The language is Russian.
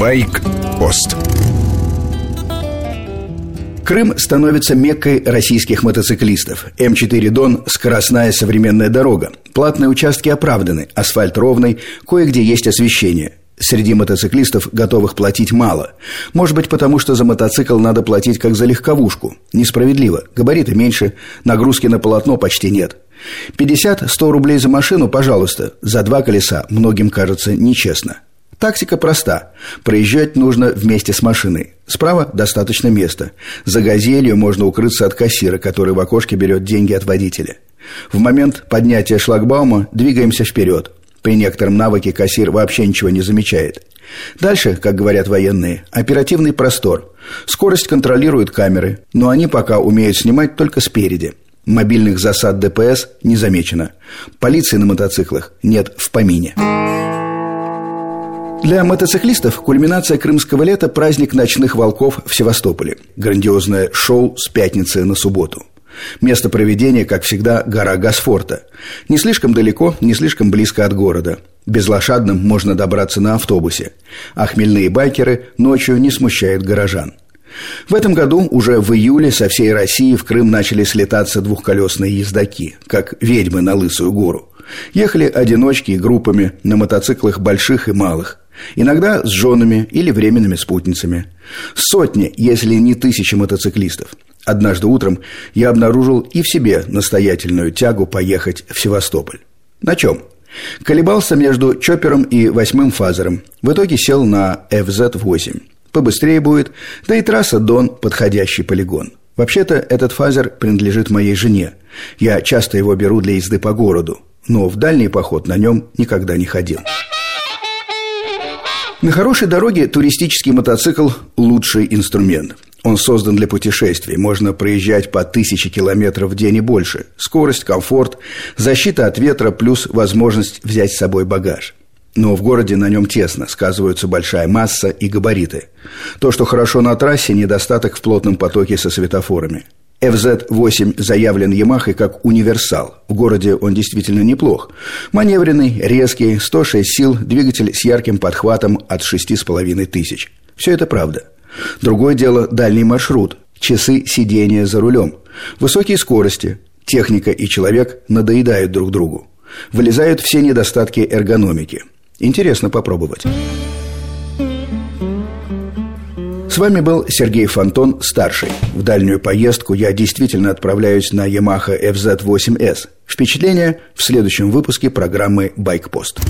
Байк-пост Крым становится меккой российских мотоциклистов. М4 Дон – скоростная современная дорога. Платные участки оправданы, асфальт ровный, кое-где есть освещение. Среди мотоциклистов готовых платить мало. Может быть, потому что за мотоцикл надо платить как за легковушку. Несправедливо. Габариты меньше, нагрузки на полотно почти нет. 50-100 рублей за машину, пожалуйста. За два колеса многим кажется нечестно. Тактика проста. Проезжать нужно вместе с машиной. Справа достаточно места. За газелью можно укрыться от кассира, который в окошке берет деньги от водителя. В момент поднятия шлагбаума двигаемся вперед. При некотором навыке кассир вообще ничего не замечает. Дальше, как говорят военные, оперативный простор. Скорость контролируют камеры, но они пока умеют снимать только спереди. Мобильных засад ДПС не замечено. Полиции на мотоциклах нет в помине. Для мотоциклистов кульминация крымского лета – праздник ночных волков в Севастополе. Грандиозное шоу с пятницы на субботу. Место проведения, как всегда, гора Гасфорта. Не слишком далеко, не слишком близко от города. Безлошадным можно добраться на автобусе. А хмельные байкеры ночью не смущают горожан. В этом году уже в июле со всей России в Крым начали слетаться двухколесные ездаки, как ведьмы на Лысую гору. Ехали одиночки и группами на мотоциклах больших и малых. Иногда с женами или временными спутницами. Сотни, если не тысячи мотоциклистов – Однажды утром я обнаружил и в себе настоятельную тягу поехать в Севастополь. На чем? Колебался между чопером и восьмым фазером. В итоге сел на FZ-8. Побыстрее будет, да и трасса Дон – подходящий полигон. Вообще-то этот фазер принадлежит моей жене. Я часто его беру для езды по городу, но в дальний поход на нем никогда не ходил. На хорошей дороге туристический мотоцикл – лучший инструмент – он создан для путешествий. Можно проезжать по тысяче километров в день и больше. Скорость, комфорт, защита от ветра плюс возможность взять с собой багаж. Но в городе на нем тесно, сказываются большая масса и габариты. То, что хорошо на трассе, недостаток в плотном потоке со светофорами. FZ-8 заявлен Ямахой как универсал. В городе он действительно неплох. Маневренный, резкий, 106 сил, двигатель с ярким подхватом от 6,5 тысяч. Все это правда – Другое дело – дальний маршрут, часы сидения за рулем, высокие скорости, техника и человек надоедают друг другу. Вылезают все недостатки эргономики. Интересно попробовать. Вами был Сергей Фонтон, старший. В дальнюю поездку я действительно отправляюсь на Yamaha FZ8S. Впечатление в следующем выпуске программы «Байкпост».